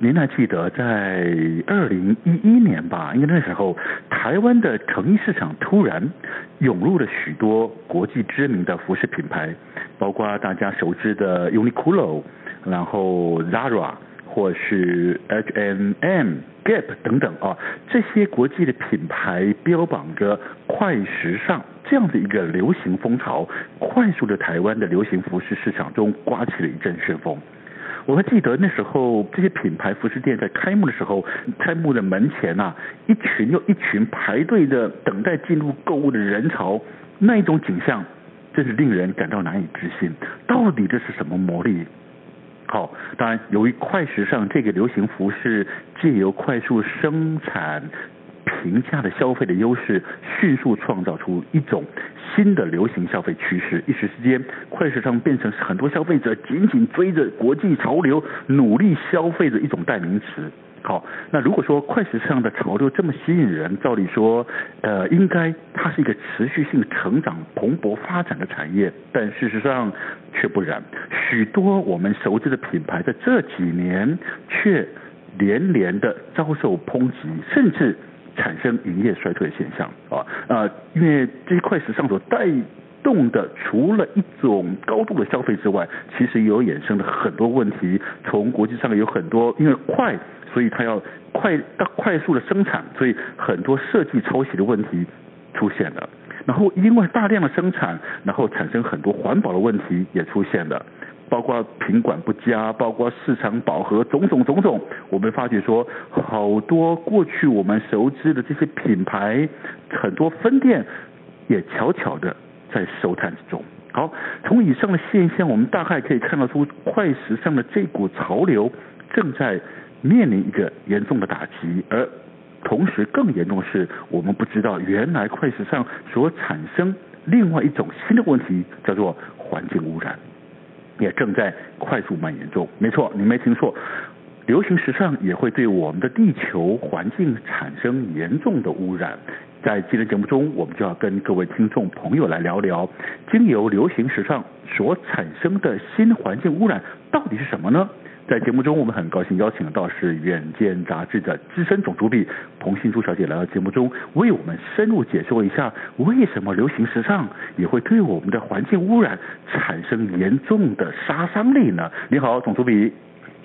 您还记得在二零一一年吧？因为那时候台湾的成衣市场突然涌入了许多国际知名的服饰品牌，包括大家熟知的 Uniqlo，然后 Zara 或是 H&M、Gap 等等啊，这些国际的品牌标榜着快时尚这样的一个流行风潮，快速的台湾的流行服饰市场中刮起了一阵旋风。我还记得那时候，这些品牌服饰店在开幕的时候，开幕的门前呐、啊，一群又一群排队的等待进入购物的人潮，那一种景象，真是令人感到难以置信。到底这是什么魔力？好，当然，由于快时尚这个流行服饰，借由快速生产。平价的消费的优势，迅速创造出一种新的流行消费趋势。一时之间，快时尚变成很多消费者紧紧追着国际潮流努力消费的一种代名词。好，那如果说快时尚的潮流这么吸引人，照理说，呃，应该它是一个持续性成长、蓬勃发展的产业。但事实上却不然，许多我们熟知的品牌在这几年却连连的遭受抨击，甚至。产生营业衰退的现象啊，呃，因为这一块时尚所带动的，除了一种高度的消费之外，其实有衍生的很多问题。从国际上有很多，因为快，所以它要快到快速的生产，所以很多设计抄袭的问题出现了。然后因为大量的生产，然后产生很多环保的问题也出现了。包括品管不佳，包括市场饱和，种种种种，我们发觉说，好多过去我们熟知的这些品牌，很多分店也悄悄的在收摊之中。好，从以上的现象，我们大概可以看得出，快时尚的这股潮流正在面临一个严重的打击，而同时更严重的是，我们不知道原来快时尚所产生另外一种新的问题，叫做环境污染。也正在快速蔓延中。没错，你没听错，流行时尚也会对我们的地球环境产生严重的污染。在今天节目中，我们就要跟各位听众朋友来聊聊，经由流行时尚所产生的新环境污染到底是什么呢？在节目中，我们很高兴邀请到是《远见》杂志的资深总主笔彭新珠小姐来到节目中，为我们深入解说一下为什么流行时尚也会对我们的环境污染产生严重的杀伤力呢？你好，总主笔。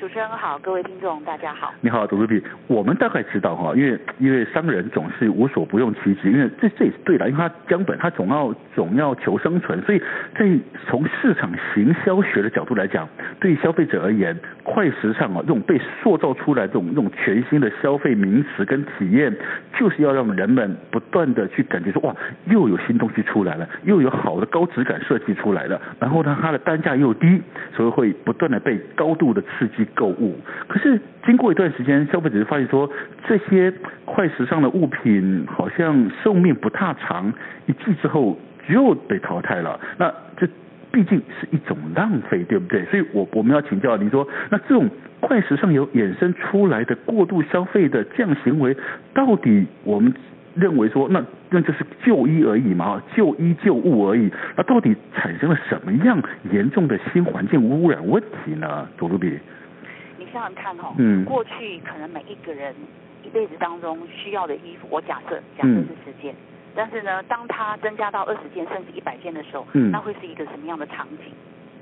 主持人好，各位听众大家好。你好，总主笔。我们大概知道哈，因为因为商人总是无所不用其极，因为这这也是对的，因为他江本他总要总要求生存，所以在从市场行销学的角度来讲，对消费者而言，快时尚啊这种被塑造出来这种这种全新的消费名词跟体验，就是要让人们不断的去感觉说哇，又有新东西出来了，又有好的高质感设计出来了，然后呢，它的单价又低，所以会不断的被高度的刺激。购物，可是经过一段时间，消费者就发现说，这些快时尚的物品好像寿命不太长，一季之后就被淘汰了。那这毕竟是一种浪费，对不对？所以我我们要请教您说，那这种快时尚有衍生出来的过度消费的这样行为，到底我们认为说，那那就是旧衣而已嘛，旧衣旧物而已。那到底产生了什么样严重的新环境污染问题呢？佐助比。想想看哦，嗯，过去可能每一个人一辈子当中需要的衣服，我假设假设是十件，嗯，但是呢，当它增加到二十件甚至一百件的时候，嗯，那会是一个什么样的场景？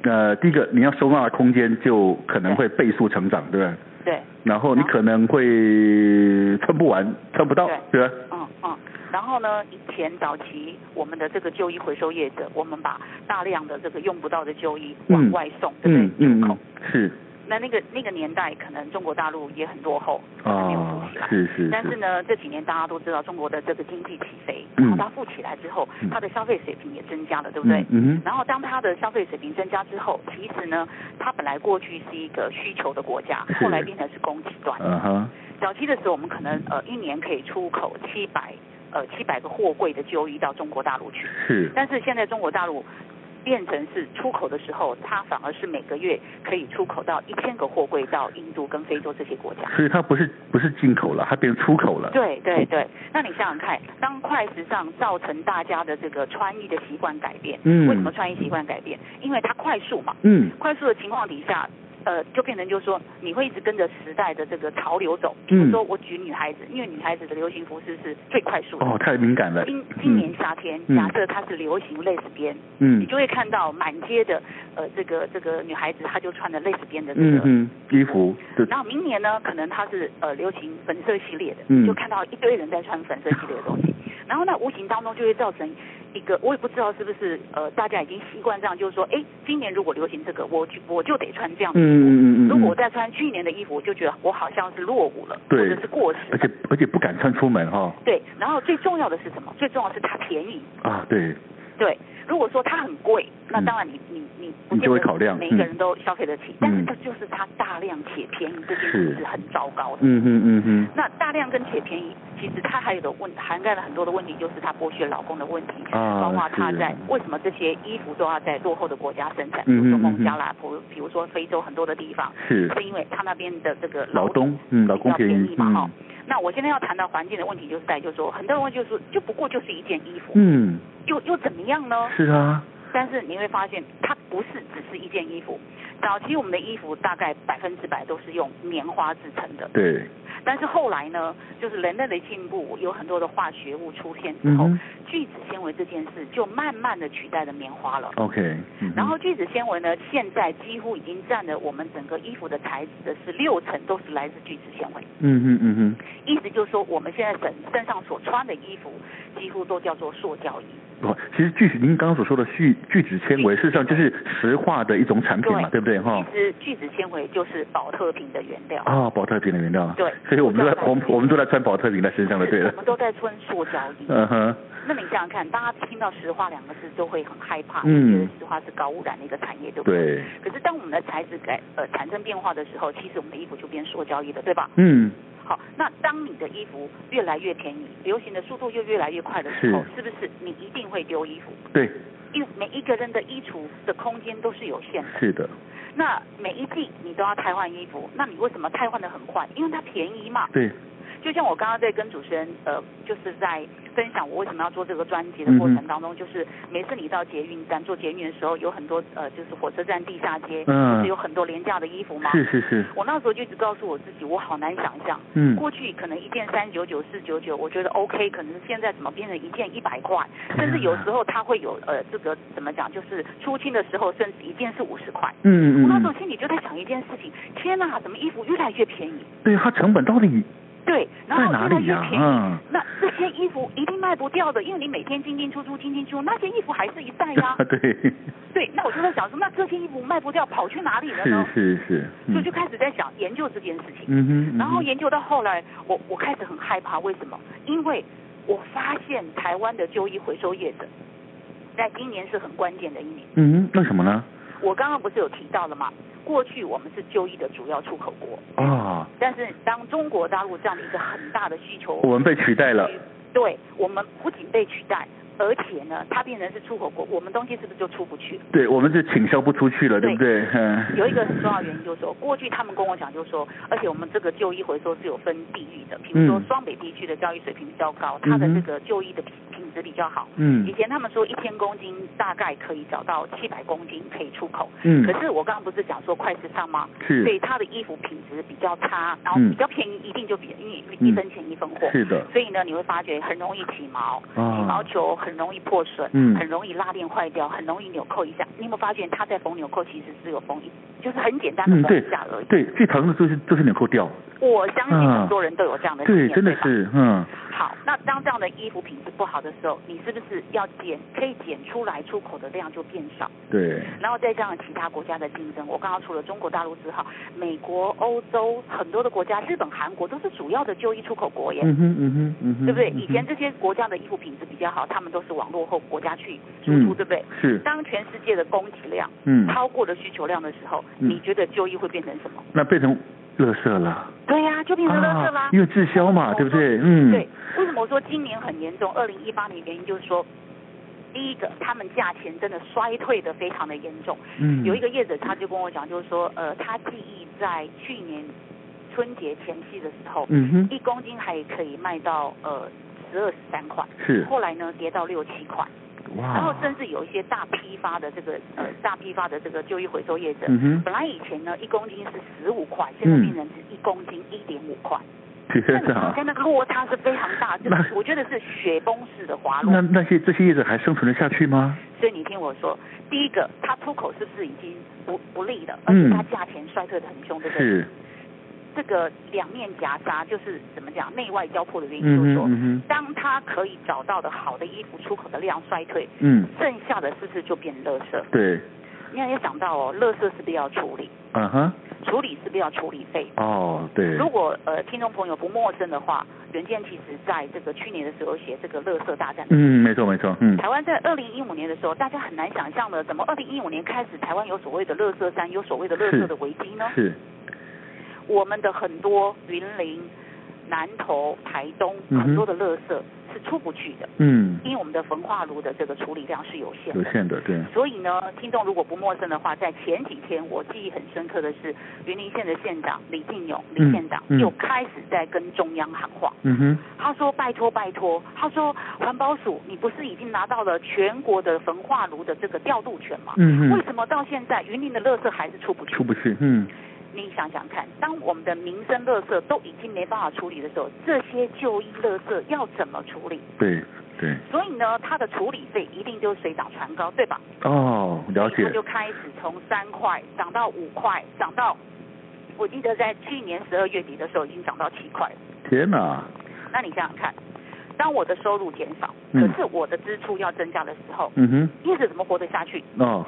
呃，第一个你要收纳的空间就可能会倍数成长，对不对？对。然后你可能会穿不完，穿不到，对，对吧？嗯嗯。然后呢，以前早期我们的这个旧衣回收业者，我们把大量的这个用不到的旧衣往外送，对不对？嗯嗯，是。那那个那个年代，可能中国大陆也很落后，还没有富起来。是是。但是呢，这几年大家都知道中国的这个经济起飞，然后它富起来之后，它的消费水平也增加了，对不对？嗯。然后当它的消费水平增加之后，其实呢，它本来过去是一个需求的国家，后来变成是供给端。嗯哼。早期的时候，我们可能呃一年可以出口七百呃七百个货柜的旧衣到中国大陆去。是。但是现在中国大陆。变成是出口的时候，它反而是每个月可以出口到一千个货柜到印度跟非洲这些国家。所以它不是不是进口了，它变成出口了。对对对，那你想想看，当快时尚造成大家的这个穿衣的习惯改变，嗯，为什么穿衣习惯改变？因为它快速嘛，嗯，快速的情况底下。呃，就变成就是说，你会一直跟着时代的这个潮流走。比如说，我举女孩子，嗯、因为女孩子的流行服饰是最快速的。哦，太敏感了。今今年夏天，嗯、假设它是流行蕾丝边，嗯，你就会看到满街的呃这个这个女孩子，她就穿的蕾丝边的这个嗯嗯衣服。然后明年呢，可能它是呃流行粉色系列的，嗯，就看到一堆人在穿粉色系列的东西。然后那无形当中就会造成一个，我也不知道是不是呃大家已经习惯这样，就是说，哎，今年如果流行这个，我就我就得穿这样的衣服。嗯嗯嗯。如果我再穿去年的衣服，我就觉得我好像是落伍了，对或者是过时。而且而且不敢穿出门哈、哦。对，然后最重要的是什么？最重要的是它便宜。啊，对。对，如果说它很贵，那当然你你你不见得每一个人都消费得起，但是这就是它大量且便宜这件事是很糟糕的。嗯嗯嗯嗯。那大量跟且便宜，其实它还有的问涵盖了很多的问题，就是它剥削劳工的问题，包括它在为什么这些衣服都要在落后的国家生产，比如说孟加拉，比比如说非洲很多的地方，是是因为它那边的这个劳动嗯劳工便宜嘛哈。那我现在要谈到环境的问题，就是在就是说很多人问就是就不过就是一件衣服嗯。又又怎么样呢？是啊，但是你会发现，它不是只是一件衣服。早期我们的衣服大概百分之百都是用棉花制成的。对。但是后来呢，就是人类的进步，有很多的化学物出现之后，嗯、聚酯纤维这件事就慢慢的取代了棉花了。OK、嗯。然后聚酯纤维呢，现在几乎已经占了我们整个衣服的材质的是六成都是来自聚酯纤维。嗯嗯嗯嗯。意思就是说，我们现在身身上所穿的衣服几乎都叫做塑胶衣。不，其实聚酯，您刚刚所说的聚聚酯纤维，事实上就是石化的一种产品嘛，对，对不对哈？其实聚酯纤维就是保特瓶的原料。啊、哦，宝特瓶的原料。对。所以我们都在我们我们都在穿保特瓶在身上的，对了。我们都在穿塑胶衣。嗯哼。那你想想看，大家听到石化两个字都会很害怕，嗯、觉得石化是高污染的一个产业，对不对？对。可是当我们的材质改呃产生变化的时候，其实我们的衣服就变塑胶衣了，对吧？嗯。好，那当你的衣服越来越便宜，流行的速度又越来越快的时候，是，是不是你一定会丢衣服？对，因为每一个人的衣橱的空间都是有限的。是的。那每一季你都要汰换衣服，那你为什么汰换的很快？因为它便宜嘛。对。就像我刚刚在跟主持人呃，就是在分享我为什么要做这个专辑的过程当中，嗯、就是每次你到捷运站做捷运的时候，有很多呃，就是火车站地下街，嗯，就是有很多廉价的衣服嘛。是是是。我那时候就一直告诉我自己，我好难想象，嗯，过去可能一件三九九四九九，我觉得 OK，可能现在怎么变成一件一百块，甚至有时候它会有呃，这个怎么讲，就是出清的时候，甚至一件是五十块。嗯嗯。我那时候心里就在想一件事情，天哪，怎么衣服越来越便宜？对，它成本到底？对，然后越来越便宜，嗯、那这些衣服一定卖不掉的，因为你每天进进出出，进进出出，那些衣服还是一袋呀。对。对，那我就在想说，那这些衣服卖不掉，跑去哪里了呢？是是是。嗯、所以就开始在想研究这件事情。嗯哼。嗯哼，然后研究到后来，我我开始很害怕，为什么？因为我发现台湾的旧衣回收业者，在今年是很关键的一年。嗯哼，为什么呢？我刚刚不是有提到了吗？过去我们是旧衣的主要出口国啊，但是当中国大陆这样的一个很大的需求，我们被取代了。对，我们不仅被取代，而且呢，它变成是出口国，我们东西是不是就出不去？对，我们是倾销不出去了，对，不对？嗯。有一个很重要的原因就是说，过去他们跟我讲，就是说，而且我们这个旧衣回收是有分地域的，比如说双北地区的教育水平比较高，它的这个旧衣的品质比较好。嗯。以前他们说一千公斤大概可以找到七百公斤可以出口。嗯。可是我刚刚不是讲说快时尚吗？是。所以他的衣服品质比较差，然后比较便宜，一定就比因为一分钱一分货。是的。所以呢，你会发觉很容易起毛，起毛球很容易破损，嗯，很容易拉链坏掉，很容易纽扣一下。你有没有发现他在缝纽扣其实是有缝一，就是很简单的缝一下而已。对，最疼的就是就是纽扣掉。我相信很多人都有这样的经验。对，真的是，嗯。好，那当当这样的衣服品质不好的时候，你是不是要减？可以减出来出口的量就变少。对。然后再加上其他国家的竞争，我刚刚除了中国大陆之后，美国、欧洲很多的国家，日本、韩国都是主要的就衣出口国耶。嗯哼嗯哼嗯哼。对不对？以前这些国家的衣服品质比较好，他们都是往落后国家去输出，对不对？是。当全世界的供给量嗯超过了需求量的时候，你觉得就衣会变成什么？那变成。垃圾了，对呀、啊，就变成垃圾啦、啊。因为滞销嘛，对不对？嗯。对，为什么我说今年很严重？二零一八年原因就是说，第一个，他们价钱真的衰退的非常的严重。嗯。有一个业者他就跟我讲，就是说，呃，他记忆在去年春节前夕的时候，嗯哼，一公斤还可以卖到呃十二十三块，是。后来呢，跌到六七块。哇然后甚至有一些大批发的这个呃大批发的这个旧衣回收业者，嗯，本来以前呢一公斤是十五块，现在变成是一公斤一点五块，天哪，跟那个落差是非常大，就是我觉得是雪崩式的滑落。那那些这些业者还生存得下去吗？所以你听我说，第一个，它出口是不是已经不不利了，而且它价钱衰退的很凶，对不对？是。这个两面夹杀就是怎么讲内外交迫的原因，就是说，当他可以找到的好的衣服出口的量衰退，嗯，剩下的是不是就变垃圾？对。你要也想到哦，垃圾是不是要处理？嗯哼。处理是不是要处理费？哦，对。如果呃听众朋友不陌生的话，远见其实在这个去年的时候写这个垃圾大战。嗯，没错没错，嗯。台湾在二零一五年的时候，大家很难想象的，怎么二零一五年开始台湾有所谓的垃圾山，有所谓的垃圾的危机呢？是。是我们的很多云林、南投、台东很多的垃圾是出不去的，嗯，因为我们的焚化炉的这个处理量是有限的，有限的，对。所以呢，听众如果不陌生的话，在前几天我记忆很深刻的是，云林县的县长李进勇李县长又开始在跟中央喊话，嗯哼，他说拜托拜托，他说环保署你不是已经拿到了全国的焚化炉的这个调度权吗？嗯哼，为什么到现在云林的垃圾还是出不去？出不去，嗯。你想想看，当我们的民生垃圾都已经没办法处理的时候，这些旧衣垃圾要怎么处理？对对。所以呢，它的处理费一定就水涨船高，对吧？哦，了解。它就开始从三块涨到五块，涨到，我记得在去年十二月底的时候已经涨到七块。天哪！那你想想看，当我的收入减少，可是我的支出要增加的时候，嗯哼，业者怎么活得下去？哦，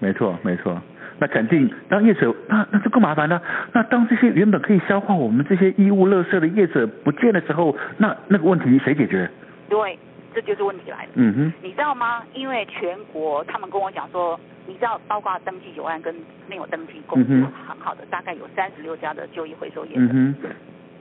没错没错。那肯定，当业者那那就更麻烦了。那当这些原本可以消化我们这些衣物垃圾的业者不见的时候，那那个问题谁解决？对，这就是问题来了。嗯哼，你知道吗？因为全国他们跟我讲说，你知道，包括登记有案跟没有登记公司很好的，大概有三十六家的旧衣回收业者。嗯哼，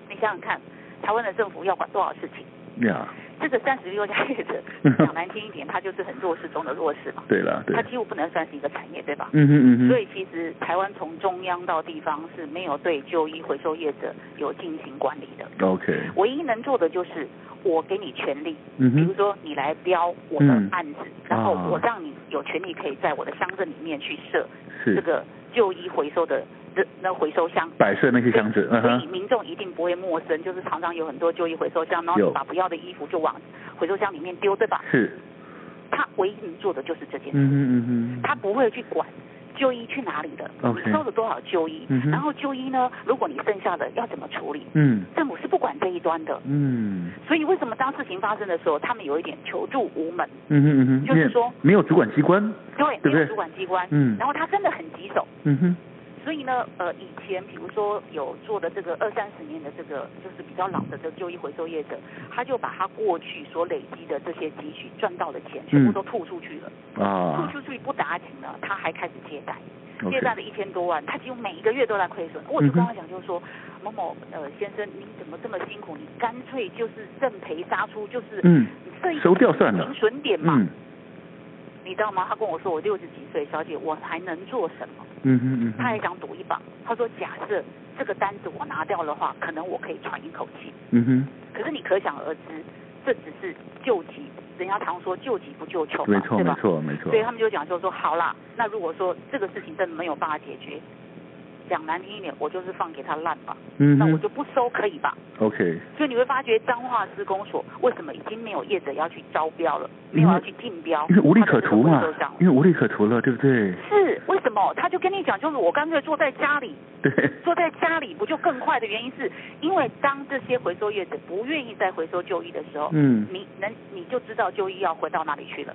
你想想看，台湾的政府要管多少事情？呀。这个三十六家业者 讲难听一点，它就是很弱势中的弱势嘛。对了，对。它几乎不能算是一个产业，对吧？嗯嗯嗯哼。所以其实台湾从中央到地方是没有对旧衣回收业者有进行管理的。OK。唯一能做的就是我给你权利，嗯哼。比如说你来标我的案子，嗯、然后我让你有权利可以在我的乡镇里面去设这个旧衣回收的。那回收箱摆设那些箱子，所以民众一定不会陌生，就是常常有很多旧衣回收箱，然后你把不要的衣服就往回收箱里面丢，对吧？是。他唯一能做的就是这件事，嗯嗯嗯，他不会去管旧衣去哪里的收了多少旧衣，嗯，然后旧衣呢，如果你剩下的要怎么处理？嗯，政府是不管这一端的，嗯，所以为什么当事情发生的时候，他们有一点求助无门？嗯哼嗯哼，就是说没有主管机关，对，对不对？没有主管机关，嗯，然后他真的很棘手，嗯哼。所以呢，呃，以前比如说有做的这个二三十年的这个就是比较老的这个旧衣回收业者，他就把他过去所累积的这些积蓄赚到的钱全部都吐出去了。啊、嗯。吐出去不打紧了，他还开始借贷借贷了一千多万，他几乎每一个月都在亏损。我就跟他讲，就是说、嗯、某某呃先生，你怎么这么辛苦？你干脆就是认赔杀出，就是嗯，收掉算了，停损点嘛。嗯你知道吗？他跟我说，我六十几岁，小姐，我还能做什么？嗯哼嗯。他还想赌一把。他说，假设这个单子我拿掉的话，可能我可以喘一口气。嗯哼。可是你可想而知，这只是救急，人家常说救急不救穷嘛，没错？没错，没错。所以他们就讲，就说好啦，那如果说这个事情真的没有办法解决，讲难听一点，我就是放给他烂吧，嗯，那我就不收，可以吧？OK。所以你会发觉彰化施工所为什么已经没有业者要去招标了，没有要去竞标，因为无利可图嘛，因为无利可图了，对不对？是为什么？他就跟你讲，就是我干脆坐在家里，对，坐在家里不就更快的原因是，因为当这些回收业者不愿意再回收旧衣的时候，嗯，你能你就知道旧衣要回到哪里去了。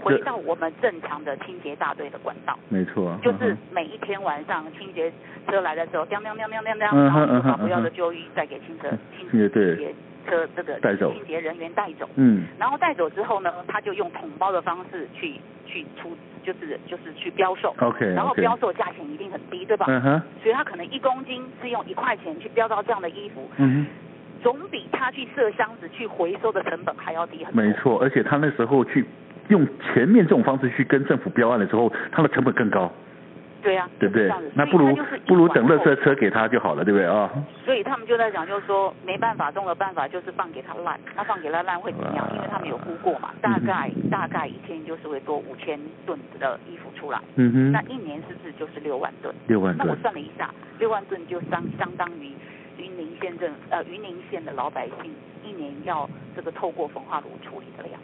回到我们正常的清洁大队的管道，没错，就是每一天晚上清洁车来的时候，喵喵喵喵喵喵，然后把不要的旧衣再给清洁清洁车这个清洁人员带走，嗯，然后带走之后呢，他就用桶包的方式去去出，就是就是去标售，OK，然后标售价钱一定很低，对吧？嗯哼，所以他可能一公斤是用一块钱去标到这样的衣服，嗯哼，总比他去设箱子去回收的成本还要低很多。没错，而且他那时候去。用前面这种方式去跟政府标案的时候，它的成本更高。对呀、啊，对不对？那不如不如等垃圾车给他就好了，对不对啊？所以他们就在讲，就是说没办法，中的办法就是放给他烂。那放给他烂会怎么样？因为他们有估过嘛，大概、嗯、大概一天就是会多五千吨的衣服出来。嗯哼。那一年是不是就是六万吨？六万吨。那我算了一下，六万吨就相相当于云林县政呃云林县的老百姓一年要这个透过焚化炉处理的量。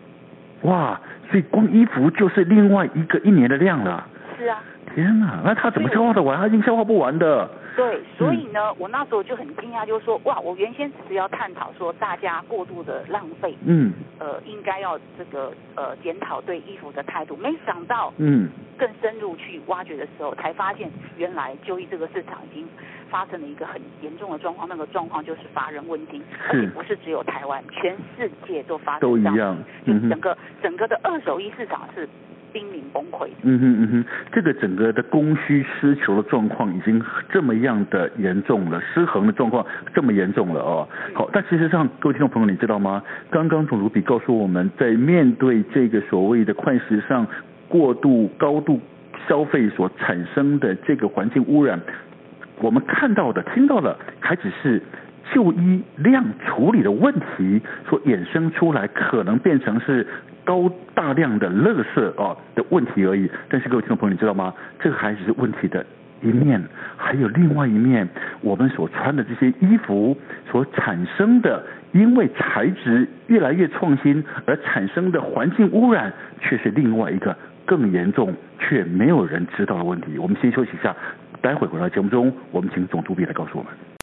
哇，所以光衣服就是另外一个一年的量了。是啊。天哪，那他怎么消化得完？他已经消化不完的。对，所以呢，嗯、我那时候就很惊讶，就是说，哇，我原先只是要探讨说大家过度的浪费，嗯，呃，应该要这个呃检讨对衣服的态度，没想到，嗯，更深入去挖掘的时候，才发现原来就医这个市场已经发生了一个很严重的状况，那个状况就是乏人问津，而且不是只有台湾，全世界都发生这样，都一样，嗯、就整个整个的二手衣市场是。濒临崩溃。嗯哼嗯哼，这个整个的供需失求的状况已经这么样的严重了，失衡的状况这么严重了哦。好，但事实上，各位听众朋友，你知道吗？刚刚总主笔告诉我们在面对这个所谓的快时尚过度高度消费所产生的这个环境污染，我们看到的、听到的，还只是。就衣量处理的问题所衍生出来，可能变成是高大量的垃圾哦的问题而已。但是各位听众朋友，你知道吗？这个还只是问题的一面，还有另外一面，我们所穿的这些衣服所产生的，因为材质越来越创新而产生的环境污染，却是另外一个更严重却没有人知道的问题。我们先休息一下，待会回到节目中，我们请总主笔来告诉我们。